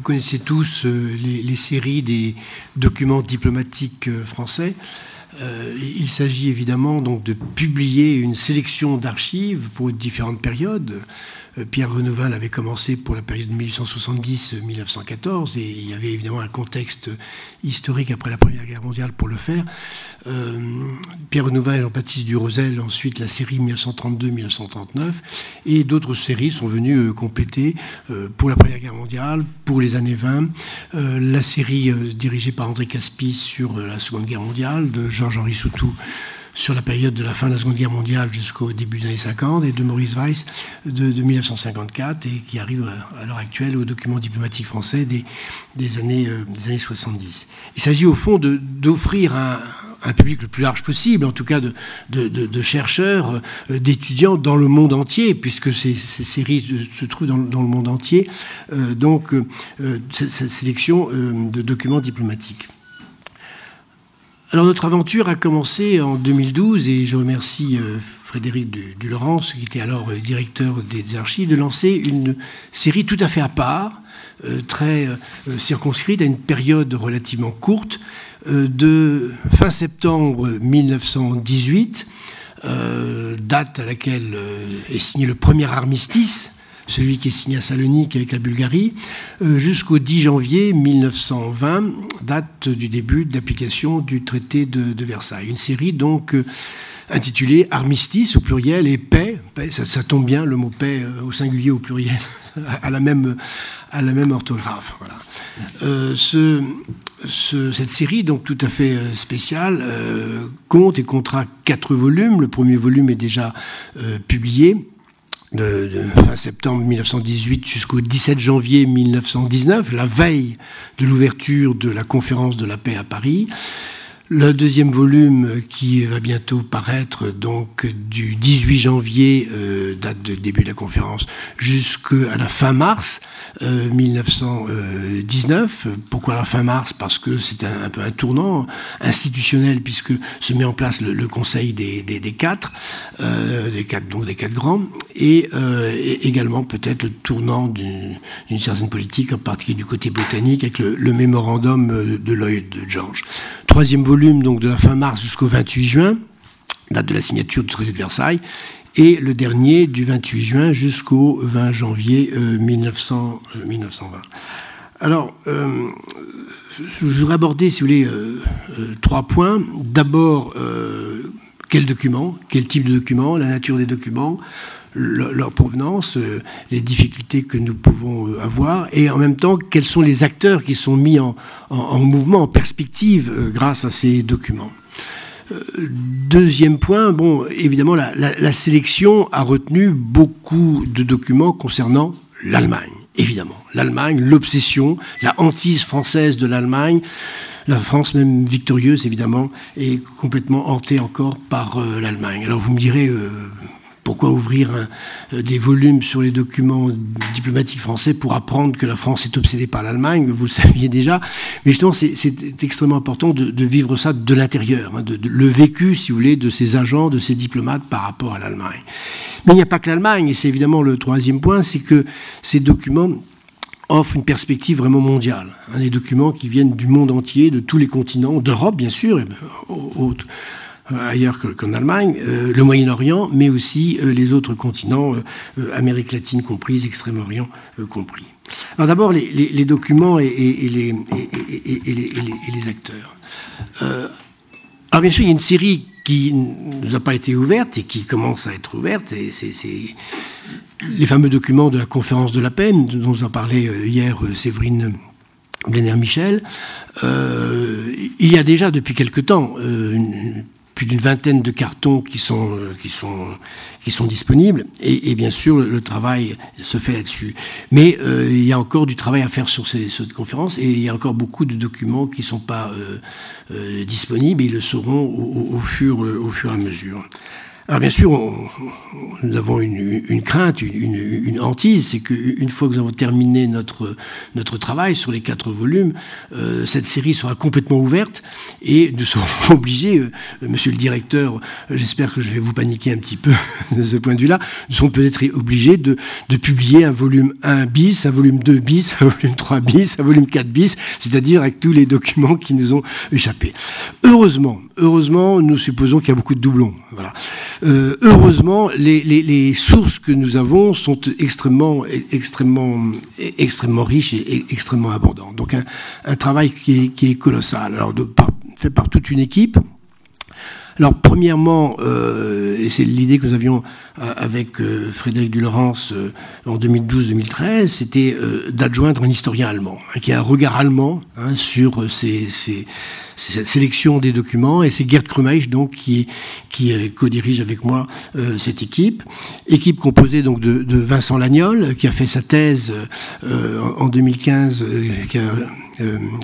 vous connaissez tous les, les, séries des documents diplomatiques français. il s'agit évidemment donc de publier une sélection d'archives pour différentes périodes. Euh, Pierre Renouval avait commencé pour la période 1870-1914 et il y avait évidemment un contexte historique après la Première Guerre mondiale pour le faire. Euh, Pierre Renouval et Jean-Baptiste Durosel, ensuite la série 1932-1939 et d'autres séries sont venues euh, compléter pour la Première Guerre mondiale, pour les années 20, la série dirigée par André Caspis sur la Seconde Guerre mondiale de Georges-Henri Soutou sur la période de la fin de la Seconde Guerre mondiale jusqu'au début des années 50, et de Maurice Weiss de, 1954, et qui arrive à, l'heure actuelle au document diplomatique français des, années, euh, des années 70. Il s'agit au fond d'offrir un, un public le plus large possible, en tout cas de, chercheurs, euh, d'étudiants dans le monde entier, puisque ces, séries se trouvent dans, le monde entier, euh, donc cette, sélection de documents diplomatiques. Alors notre aventure a commencé en 2012 et je remercie euh, Frédéric Dulaurence, qui était alors euh, directeur des archives, de lancer une série tout à fait à part, euh, très circonscrite à une période relativement courte, de fin septembre 1918, date à laquelle est signé le premier armistice celui qui est signé à Salonique avec la Bulgarie, euh, jusqu'au 10 janvier 1920, date du début d'application du traité de, Versailles. Une série donc euh, intitulée Armistice au pluriel et paix. ça, tombe bien, le mot paix euh, au singulier au pluriel, à la même, à la même orthographe. cette série, donc tout à fait spéciale, compte et comptera quatre volumes. Le premier volume est déjà publié de, fin septembre 1918 jusqu'au 17 janvier 1919, la veille de l'ouverture de la conférence de la paix à Paris. Le deuxième volume qui va bientôt paraître, donc du 18 janvier, euh, date de début de la conférence, jusqu'à la fin mars 1919. Euh, Pourquoi la fin mars? Parce que c'est un, peu un tournant institutionnel puisque se met en place le, Conseil des, quatre, euh, des quatre, donc des quatre grands, et, également peut-être le tournant d'une certaine politique, en particulier du côté britannique, avec le, le mémorandum de Lloyd George troisième volume, donc de la fin mars jusqu'au 28 juin, date de la signature du traité de Versailles, et le dernier du 28 juin jusqu'au 20 janvier 1900, euh, 1920. Euh, Alors, euh, je voudrais aborder, si vous voulez, trois points. D'abord, quel document, quel type de document, la nature des documents, leur provenance, euh, les difficultés que nous pouvons euh, avoir, et en même temps, quels sont les acteurs qui sont mis en, mouvement, en perspective, euh, grâce à ces documents. Deuxième point, bon, évidemment, la, sélection a retenu beaucoup de documents concernant l'Allemagne. Évidemment, l'Allemagne, l'obsession, la hantise française de l'Allemagne, la France même victorieuse évidemment est complètement hantée encore par l'Allemagne. Alors vous me direz, pourquoi ouvrir euh, des volumes sur les documents diplomatiques français pour apprendre que la France est obsédée par l'Allemagne Vous le saviez déjà. Mais justement, c'est extrêmement important de, vivre ça de l'intérieur, hein, le vécu, si vous voulez, de ces agents, de ces diplomates par rapport à l'Allemagne. Mais il n'y a pas que l'Allemagne, et c'est évidemment le troisième point, c'est que ces documents offrent une perspective vraiment mondiale. Hein, des documents qui viennent du monde entier, de tous les continents, d'Europe bien sûr, et, euh, ailleurs qu'en Allemagne, euh, le Moyen-Orient, mais aussi euh, les autres continents, Amérique latine comprise, Extrême-Orient compris. Alors d'abord, les, documents et, les, les, acteurs. alors bien sûr, il y a une série qui nous a pas été ouverte et qui commence à être ouverte, et c'est les fameux documents de la conférence de la paix, dont nous a parlé hier Séverine Blenner-Michel. il y a déjà depuis quelque temps d'une vingtaine de cartons qui sont, euh, qui sont, qui sont disponibles. Et, bien sûr, le, travail se fait là-dessus. Mais euh, il y a encore du travail à faire sur ces, conférences et il y a encore beaucoup de documents qui ne sont pas euh, disponibles et ils le seront au, fur, au fur et à mesure. Alors bien sûr, nous avons une, crainte, une, hantise, c'est qu'une fois que nous avons terminé notre, notre travail sur les quatre volumes, euh, cette série sera complètement ouverte et nous serons obligés, euh, monsieur le directeur, j'espère que je vais vous paniquer un petit peu de ce point de vue-là, nous serons peut-être obligés de, de, publier un volume 1 bis, un volume 2 bis, un volume 3 bis, un volume 4 bis, c'est-à-dire avec tous les documents qui nous ont échappé. Heureusement, heureusement, nous supposons qu'il y a beaucoup de doublons. Voilà. Euh, heureusement, les, sources que nous avons sont extrêmement, extrêmement, extrêmement riches et extrêmement abondantes. Donc un, travail qui est, colossal, alors fait par toute une équipe. Alors, premièrement, euh, et c'est l'idée que nous avions avec euh, Frédéric Dulorance en 2012-2013, c'était d'adjoindre un historien allemand, hein, qui a un regard allemand hein, sur ces, cette sélection des documents, et c'est Gerd Krumeich donc qui, co-dirige avec moi cette équipe, équipe composée donc de, Vincent Lagnol, qui a fait sa thèse en, 2015, qui a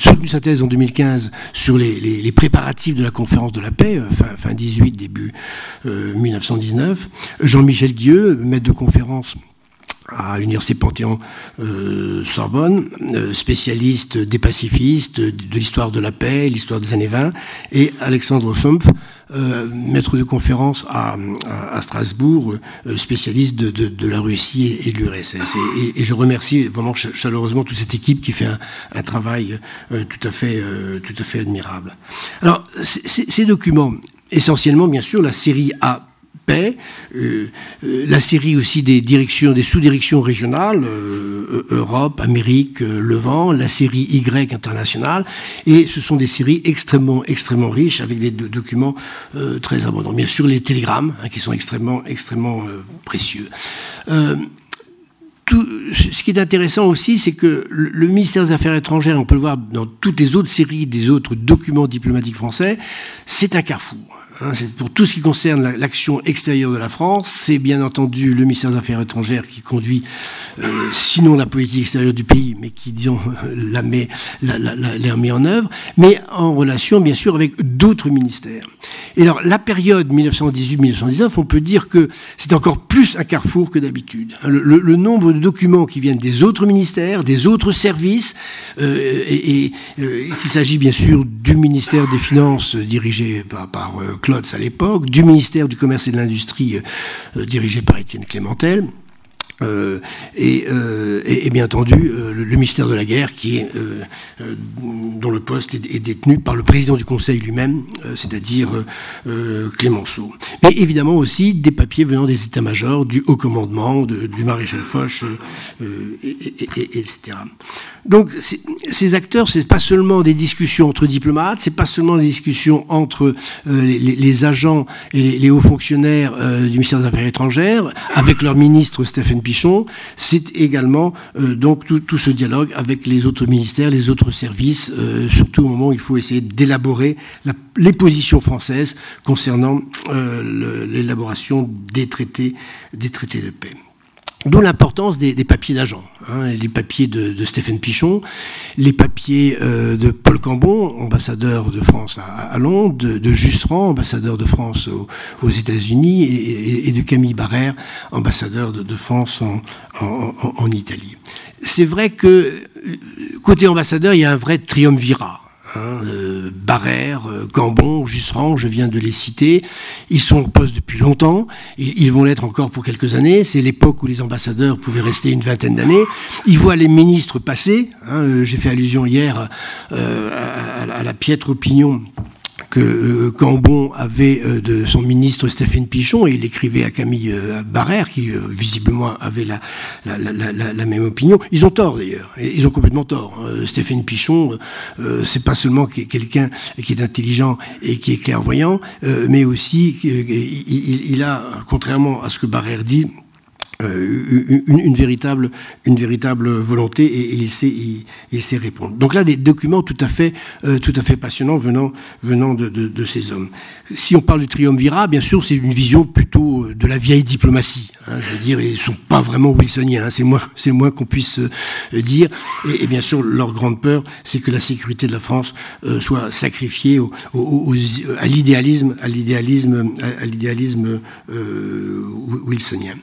soutenu sa thèse en 2015 sur les, préparatifs de la conférence de la paix, fin, fin 18, début 1919. Euh, Jean-Michel Guieux, maître de conférence à l'université Panthéon euh, euh, spécialiste des pacifistes, de, l'histoire de la paix, l'histoire des années 20, et Alexandre Sompf, maître de conférence à, Strasbourg, spécialiste de, la Russie et, de l'URSS. Et, je remercie vraiment chaleureusement toute cette équipe qui fait un, travail tout à fait admirable. Alors, ces documents, essentiellement, bien sûr, la série A paix, euh, euh, la série aussi des directions, des sous-directions régionales, euh, Europe, Amérique, Levant, la série Y internationale, et ce sont des séries extrêmement, extrêmement riches avec des documents très abondants. Bien sûr, les télégrammes, hein, qui sont extrêmement, extrêmement précieux. Ce qui est intéressant aussi, c'est que le ministère des Affaires étrangères, on peut le voir dans toutes les autres séries des autres documents diplomatiques français, c'est un carrefour. Hein, pour tout ce qui concerne l'action extérieure de la France, c'est bien entendu le ministère des Affaires étrangères qui conduit, euh, sinon la politique extérieure du pays, mais qui, disons, la met, en œuvre, mais en relation, bien sûr, avec d'autres ministères. Et alors, la période 1918-1919, on peut dire que c'est encore plus un carrefour que d'habitude. Hein, le, nombre de documents qui viennent des autres ministères, des autres services, euh, et, euh, qu'il s'agit bien sûr du ministère des Finances dirigé par, par À l'époque, du ministère du Commerce et de l'Industrie euh, dirigé par Étienne Clémentel. Euh, euh, et, bien entendu le, ministère de la guerre dont le poste est, détenu par le président du Conseil lui-même, c'est-à-dire Clémenceau. Mais évidemment aussi des papiers venant des états-majors, du haut commandement, du maréchal Foch, etc. Donc ces acteurs, c'est pas seulement des discussions entre diplomates, c'est pas seulement des discussions entre euh, les, agents et les, hauts fonctionnaires euh, du ministère des Affaires étrangères avec leur ministre Stéphane Pichon, c'est également euh, donc tout, ce dialogue avec les autres ministères, les autres services, surtout au moment où il faut essayer d'élaborer les positions françaises concernant l'élaboration des traités, des traités de paix. D'où l'importance des, papiers d'agents, hein, les papiers de, Stéphane Pichon, les papiers euh, de Paul Cambon, ambassadeur de France à, Londres, de, de Jusserand, ambassadeur de France aux, États-Unis, et, de Camille Barrère, ambassadeur de, France en Italie. C'est vrai que euh, côté ambassadeur, il y a un vrai triumvirat. Hein, euh, Barrère, euh, Gambon, Jusserand, je viens de les citer. Ils sont en poste depuis longtemps. Ils, vont l'être encore pour quelques années. C'est l'époque où les ambassadeurs pouvaient rester une vingtaine d'années. Ils voient les ministres passer. Hein, euh, j'ai fait allusion hier à, la piètre opinion que euh, Cambon avait euh, de son ministre Stéphane Pichon, et il écrivait à Camille euh, Barrère, qui visiblement avait la, même opinion. Ils ont tort d'ailleurs, ils ont complètement tort. Stéphane Pichon, c'est pas seulement quelqu'un qui est intelligent et qui est clairvoyant, mais aussi il, il, a, contrairement à ce que Barrère dit, euh, une, véritable, une véritable volonté et, il, sait, il, sait, répondre. Donc là, des documents tout à fait, euh, tout à fait passionnants venant, venant de, de, ces hommes. Si on parle du triumvirat, bien sûr, c'est une vision plutôt euh, de la vieille diplomatie. Hein, je veux dire, ils ne sont pas vraiment wilsoniens, hein, c'est moins, moins qu'on puisse dire. Et, bien sûr, leur grande peur, c'est que la sécurité de la France soit sacrifiée au, à l'idéalisme, à l'idéalisme, à, l'idéalisme wilsonien.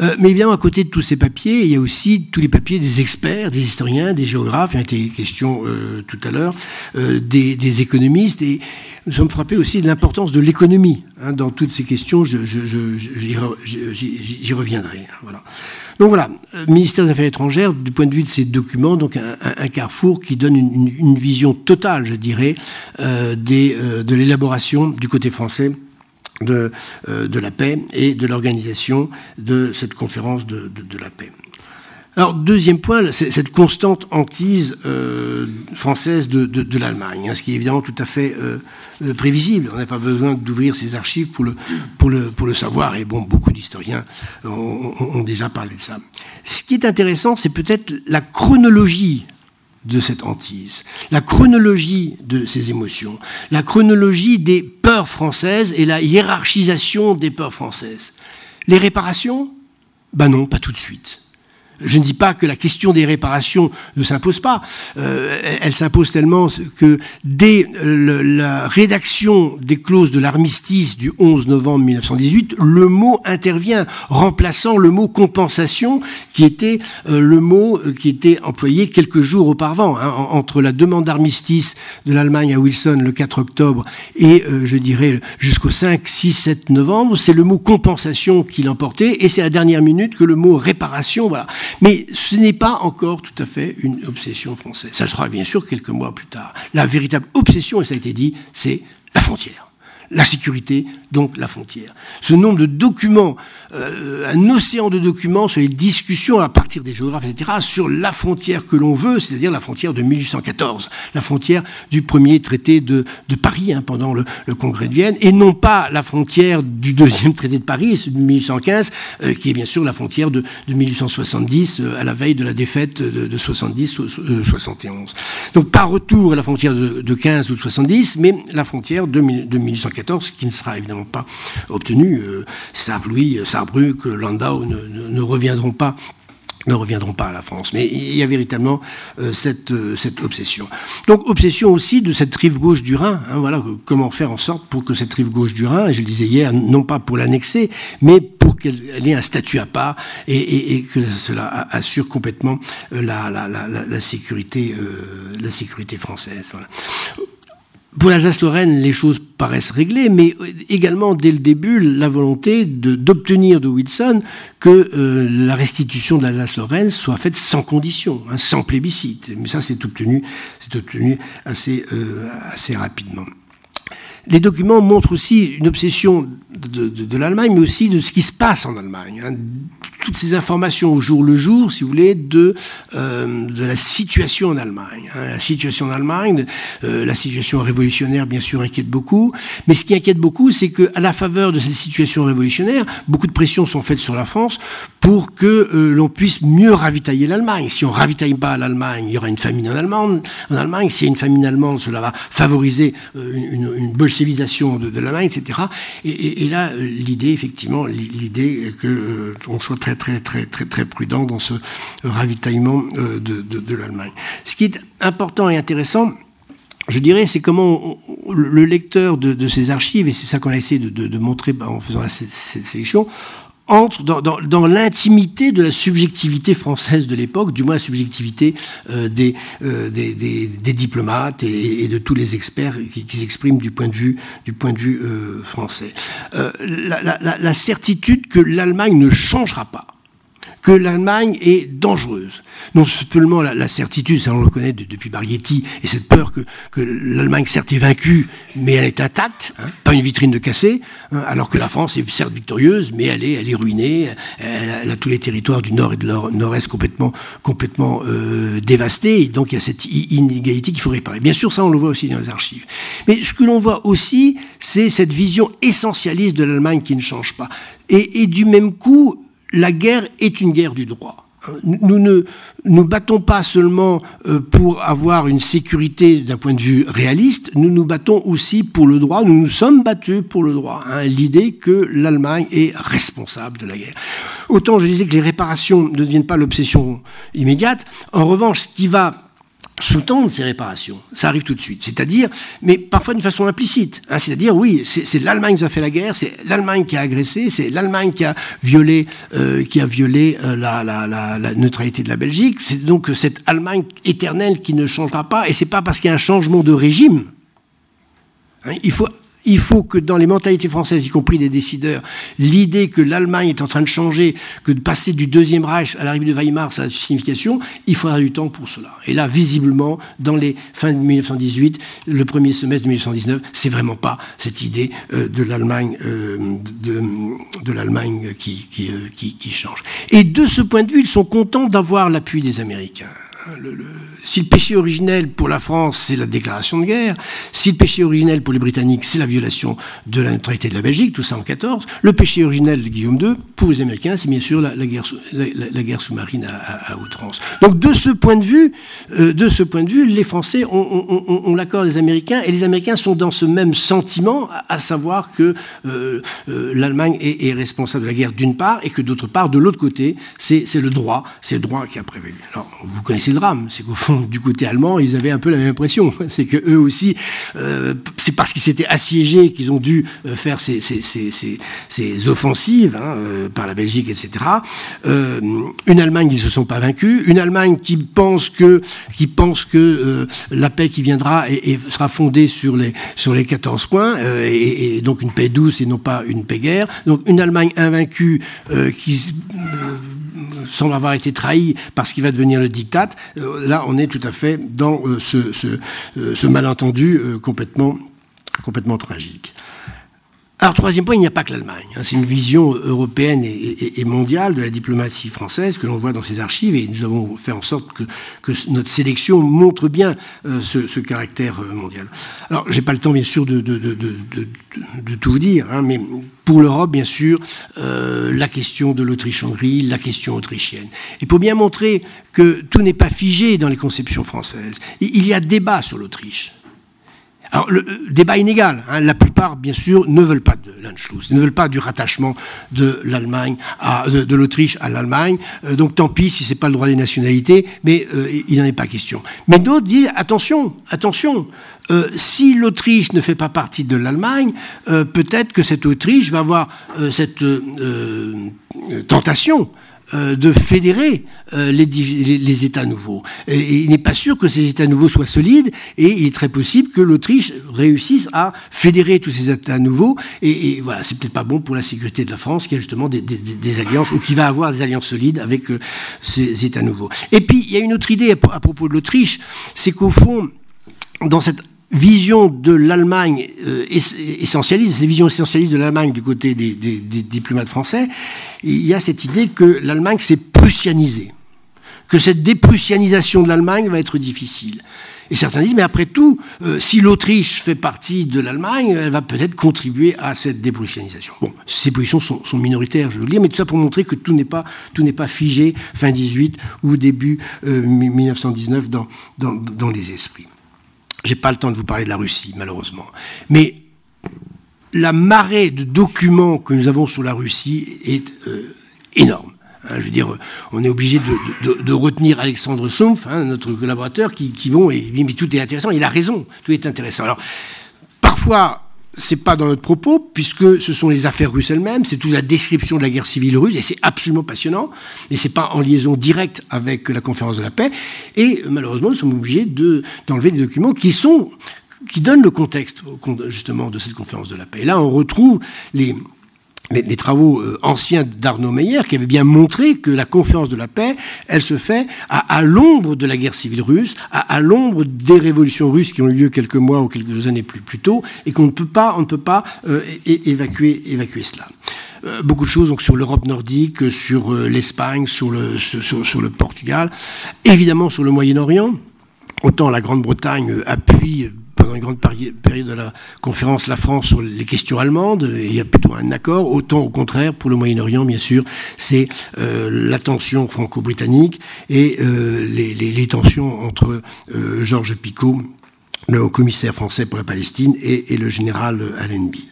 Euh, mais évidemment, à côté de tous ces papiers, il y a aussi tous les papiers des experts, des historiens, des géographes, il y a été question euh, tout à l'heure, euh, des, économistes, et nous sommes frappés aussi de l'importance de l'économie hein, dans toutes ces questions, j'y reviendrai. Hein, voilà. Donc voilà, ministère des Affaires étrangères, du point de vue de ces documents, donc un, carrefour qui donne une, vision totale, je dirais, de l'élaboration du côté français de, euh, de la paix et de l'organisation de cette conférence de, la paix. Alors, deuxième point, cette constante hantise euh, française de, l'Allemagne, hein, ce qui est évidemment tout à fait euh, prévisible. On n'a pas besoin d'ouvrir ses archives pour le, pour, le, pour le savoir, et bon, beaucoup d'historiens ont, déjà parlé de ça. Ce qui est intéressant, c'est peut-être la chronologie de cette hantise, la chronologie de ces émotions, la chronologie des peurs françaises et la hiérarchisation des peurs françaises. Les réparations? Ben non, pas tout de suite. Je ne dis pas que la question des réparations ne s'impose pas. Euh, elle s'impose tellement que dès la rédaction des clauses de l'armistice du 11 novembre 1918, le mot intervient, remplaçant le mot compensation, qui était euh, le mot euh, qui était employé quelques jours auparavant. Hein, entre la demande d'armistice de l'Allemagne à Wilson le 4 octobre et, je dirais, jusqu'au 5, 6, 7 novembre, c'est le mot compensation qui l'emportait, et c'est à la dernière minute que le mot réparation, voilà. Mais ce n'est pas encore tout à fait une obsession française. Ça sera bien sûr quelques mois plus tard. La véritable obsession, et ça a été dit, c'est la frontière la sécurité, donc la frontière. Ce nombre de documents, euh, un océan de documents sur les discussions à partir des géographes, etc., sur la frontière que l'on veut, c'est-à-dire la frontière de 1814, la frontière du premier traité de, Paris hein, pendant le, congrès de Vienne, et non pas la frontière du deuxième traité de Paris, de 1815, euh, qui est bien sûr la frontière de, de 1870, euh, à la veille de la défaite de, de 70-71. Donc pas retour à la frontière de, de 15 ou de 70, mais la frontière de, de 1814 qui ne sera évidemment pas obtenu. Euh, Saarlouis, Saarbrück, Landau ne, reviendront pas ne reviendront pas à la France. Mais il y a véritablement euh, cette, euh, obsession. Donc obsession aussi de cette rive gauche du Rhin. Hein, voilà, comment faire en sorte pour que cette rive gauche du Rhin, et je le disais hier, non pas pour l'annexer, mais pour qu'elle ait un statut à part et, que cela assure complètement la sécurité, la sécurité française. Voilà. Pour l'Alsace-Lorraine, les choses paraissent réglées, mais également dès le début, la volonté d'obtenir de, Wilson que euh, la restitution de l'Alsace-Lorraine soit faite sans condition, hein, sans plébiscite. Mais ça, c'est obtenu, obtenu assez, euh, assez rapidement les documents montrent aussi une obsession de, l'Allemagne, mais aussi de ce qui se passe en Allemagne. Hein. Toutes ces informations au jour le jour, si vous voulez, de, euh, la situation en Allemagne. Hein. La situation en Allemagne, euh, la situation révolutionnaire, bien sûr, inquiète beaucoup. Mais ce qui inquiète beaucoup, c'est qu'à la faveur de cette situation révolutionnaire, beaucoup de pressions sont faites sur la France pour que euh, l'on puisse mieux ravitailler l'Allemagne. Si on ne ravitaille pas l'Allemagne, il y aura une famine en Allemagne. En Allemagne, s'il y a une famine allemande, cela va favoriser une, une, une civilisation de, l'Allemagne, etc. Et, là, l'idée, effectivement, l'idée que qu'on soit très, très, très, très, très prudent dans ce ravitaillement euh, de, l'Allemagne. Ce qui est important et intéressant, je dirais, c'est comment le lecteur de, ces archives, et c'est ça qu'on a essayé de, montrer en faisant cette, cette sélection, entre dans, l'intimité de la subjectivité française de l'époque, du moins la subjectivité euh, euh, des, des, diplomates et, de tous les experts qui, s'expriment du point de vue, du point de vue euh, français. la, certitude que l'Allemagne ne changera pas que l'Allemagne est dangereuse. Non seulement la, certitude, ça on le connaît depuis Barghetti, et cette peur que, l'Allemagne certes est vaincue, mais elle est intacte, hein, pas une vitrine de cassé, hein, alors que la France est certes victorieuse, mais elle est, elle est ruinée, elle a, tous les territoires du nord et du nord-est complètement, complètement euh, dévastés, et donc il y a cette inégalité qu'il faut réparer. Bien sûr, ça on le voit aussi dans les archives. Mais ce que l'on voit aussi, c'est cette vision essentialiste de l'Allemagne qui ne change pas. Et, et du même coup, la guerre est une guerre du droit. Nous ne nous battons pas seulement euh, pour avoir une sécurité d'un point de vue réaliste, nous nous battons aussi pour le droit, nous nous sommes battus pour le droit. Hein, L'idée que l'Allemagne est responsable de la guerre. Autant je disais que les réparations ne deviennent pas l'obsession immédiate, en revanche, ce qui va sous-tendre ces réparations. Ça arrive tout de suite. C'est-à-dire, mais parfois d'une façon implicite. Hein, c'est-à-dire, oui, c'est l'Allemagne qui a fait la guerre, c'est l'Allemagne qui a agressé, c'est l'Allemagne qui a violé, euh, qui a violé euh, la, neutralité de la Belgique. C'est donc cette Allemagne éternelle qui ne changera pas. Et c'est pas parce qu'il y a un changement de régime. Hein, il faut il faut que dans les mentalités françaises, y compris des décideurs, l'idée que l'Allemagne est en train de changer, que de passer du Deuxième Reich à l'arrivée de Weimar, sa signification, il faudra du temps pour cela. Et là, visiblement, dans les fins de 1918, le premier semestre de 1919, c'est vraiment pas cette idée euh, de l'Allemagne euh, de, l'Allemagne euh, qui, qui change. Et de ce point de vue, ils sont contents d'avoir l'appui des Américains. Le, si le péché originel pour la France, c'est la déclaration de guerre, si le péché originel pour les Britanniques, c'est la violation de la neutralité de la Belgique, tout ça en 14, le péché originel de Guillaume II, pour les Américains, c'est bien sûr la, guerre, sous-marine à, outrance. Donc de ce point de vue, euh, de ce point de vue, les Français ont, l'accord des Américains et les Américains sont dans ce même sentiment, à, savoir que euh, euh, l'Allemagne est, est, responsable de la guerre d'une part et que d'autre part, de l'autre côté, c'est le droit, c'est le droit qui a prévalu. Alors vous connaissez le drame, c'est qu'au fond du côté allemand, ils avaient un peu la même impression. C'est que eux aussi, euh, c'est parce qu'ils s'étaient assiégés qu'ils ont dû euh, faire ces, offensives hein, euh, par la Belgique, etc. Une Allemagne qui ne se sont pas vaincus, une Allemagne qui pense que, qui pense que la paix qui viendra et, sera fondée sur les, sur les 14 points, et, donc une paix douce et non pas une paix guerre. Donc une Allemagne invaincue qui semble avoir été trahi parce qu'il va devenir le diktat, euh, là on est tout à fait dans euh, ce, ce, euh, ce, malentendu complètement, complètement tragique. Alors, troisième point, il n'y a pas que l'Allemagne. Hein. C'est une vision européenne et, mondiale de la diplomatie française que l'on voit dans ses archives et nous avons fait en sorte que, notre sélection montre bien euh, ce, caractère euh, mondial. Alors, j'ai pas le temps, bien sûr, de tout vous dire, hein, mais pour l'Europe, bien sûr, euh, la question de l'Autriche-Hongrie, la question autrichienne. Et pour bien montrer que tout n'est pas figé dans les conceptions françaises, il y a débat sur l'Autriche. Alors, le euh, débat inégal. Hein, la plupart, bien sûr, ne veulent pas de l'Anschluss, ne veulent pas du rattachement de l'Allemagne, à, de, l'Autriche à l'Allemagne. Euh, donc, tant pis si c'est pas le droit des nationalités, mais euh, il n'en est pas question. Mais d'autres disent attention, attention. Si l'Autriche ne fait pas partie de l'Allemagne, peut-être que cette Autriche va avoir cette tentation euh, de fédérer euh, les, États nouveaux. Il n'est pas sûr que ces États nouveaux soient solides, et il est très possible que l'Autriche réussisse à fédérer tous ces États nouveaux. Et, voilà, c'est peut-être pas bon pour la sécurité de la France, qui a justement des, des, alliances, ou qui va avoir des alliances solides avec euh, ces États nouveaux. Et puis, il y a une autre idée à propos de l'Autriche, c'est qu'au fond, dans cette vision de l'Allemagne euh, essentialiste, les visions essentialistes de l'Allemagne du côté des, des, des, diplomates français, il y a cette idée que l'Allemagne s'est prussianisée, que cette déprussianisation de l'Allemagne va être difficile. Et certains disent, mais après tout, euh, si l'Autriche fait partie de l'Allemagne, elle va peut-être contribuer à cette déprussianisation. Bon, ces positions sont, sont, minoritaires, je veux le dire, mais tout ça pour montrer que tout n'est pas, tout n'est pas figé fin 18 ou début euh, 1919 dans, dans, dans les esprits. J'ai pas le temps de vous parler de la Russie, malheureusement. Mais la marée de documents que nous avons sur la Russie est euh, énorme. Hein, je veux dire, on est obligé de, retenir Alexandre Sompf, hein, notre collaborateur, qui, qui vont et dit mais tout est intéressant. Il a raison, tout est intéressant. Alors, parfois, c'est pas dans notre propos, puisque ce sont les affaires russes elles-mêmes, c'est toute la description de la guerre civile russe, et c'est absolument passionnant, mais c'est pas en liaison directe avec la conférence de la paix, et malheureusement, nous sommes obligés d'enlever de, des documents qui qui donnent le contexte justement de cette conférence de la paix. Et là, on retrouve les, les, les, travaux euh, anciens d'Arnaud Meyer qui avaient bien montré que la conférence de la paix, elle se fait à, l'ombre de la guerre civile russe, à, l'ombre des révolutions russes qui ont eu lieu quelques mois ou quelques années plus, tôt, et qu'on ne peut pas, on ne peut pas euh, évacuer, cela. Euh, beaucoup de choses donc sur l'Europe nordique, sur l'Espagne, sur le, sur, sur le Portugal, évidemment sur le Moyen-Orient. Autant la Grande-Bretagne appuie une grande période de la conférence la France sur les questions allemandes, il y a plutôt un accord, autant au contraire pour le Moyen-Orient, bien sûr, c'est la tension franco-britannique et les, tensions entre Georges Picot le haut-commissaire français pour la Palestine et, le général Allenby.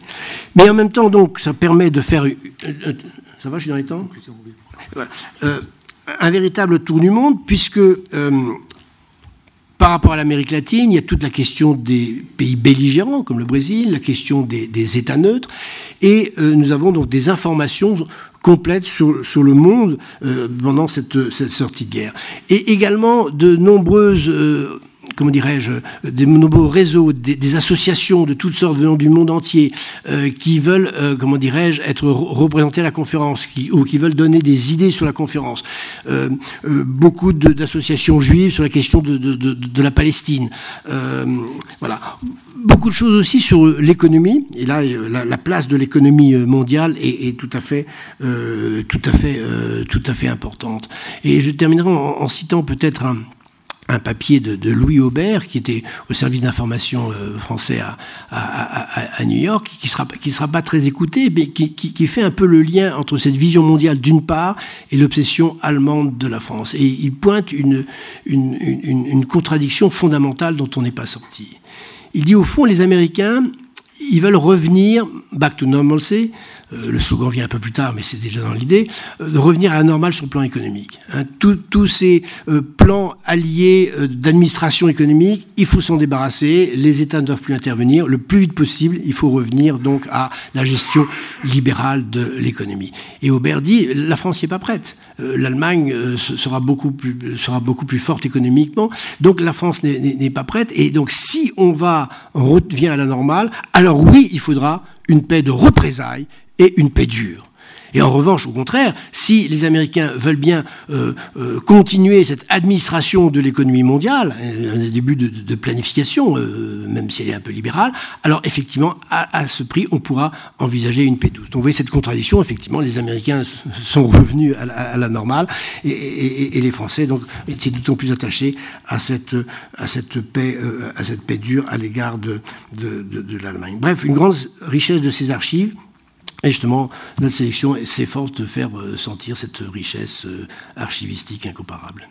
Mais en même temps, donc, ça permet de faire... Ça va, je suis dans les temps? Euh, Un véritable tour du monde, puisque euh, par rapport à l'Amérique latine, il y a toute la question des pays belligérants, comme le Brésil, la question des, États neutres, et euh, nous avons donc des informations complètes sur, le monde pendant cette, cette, sortie de guerre. Et également de nombreuses comment dirais-je, des nombreux réseaux, des, associations de toutes sortes venant du monde entier euh, qui veulent, euh, comment dirais-je, être représentés à la conférence ou qui veulent donner des idées sur la conférence. Euh, beaucoup d'associations juives sur la question de, la Palestine. voilà. Beaucoup de choses aussi sur l'économie. Et là, la, place de l'économie mondiale est, tout à fait, tout à fait, tout à fait importante. Et je terminerai en citant peut-être un un papier de, Louis Aubert, qui était au service d'information euh, français à, New York, qui ne sera, qui sera pas très écouté, mais qui, fait un peu le lien entre cette vision mondiale d'une part et l'obsession allemande de la France. Et il pointe une, une, une contradiction fondamentale dont on n'est pas sorti. Il dit au fond, les Américains, ils veulent revenir, back to normalcy, le slogan vient un peu plus tard, mais c'est déjà dans l'idée, euh, de revenir à la normale sur le plan économique. Hein. Tous ces euh, plans alliés d'administration économique, il faut s'en débarrasser, les États ne doivent plus intervenir, le plus vite possible, il faut revenir donc à la gestion libérale de l'économie. Et Aubert dit, la France n'y est pas prête. L'Allemagne sera beaucoup, plus, sera beaucoup forte économiquement, donc la France n'est pas prête. Et donc si on va, on revient à la normale, alors oui, il faudra une paix de représailles et une paix dure. Et en revanche, au contraire, si les Américains veulent bien euh, euh, continuer cette administration de l'économie mondiale, un début de, planification, euh, même si elle est un peu libérale, alors effectivement, à, ce prix, on pourra envisager une paix douce. Donc vous voyez cette contradiction, effectivement, les Américains sont revenus à la, normale et, les Français donc, étaient d'autant plus attachés à cette, paix, dure à l'égard de l'Allemagne. Bref, une grande richesse de ces archives et justement, notre sélection s'efforce de faire euh, sentir cette richesse euh, archivistique incomparable.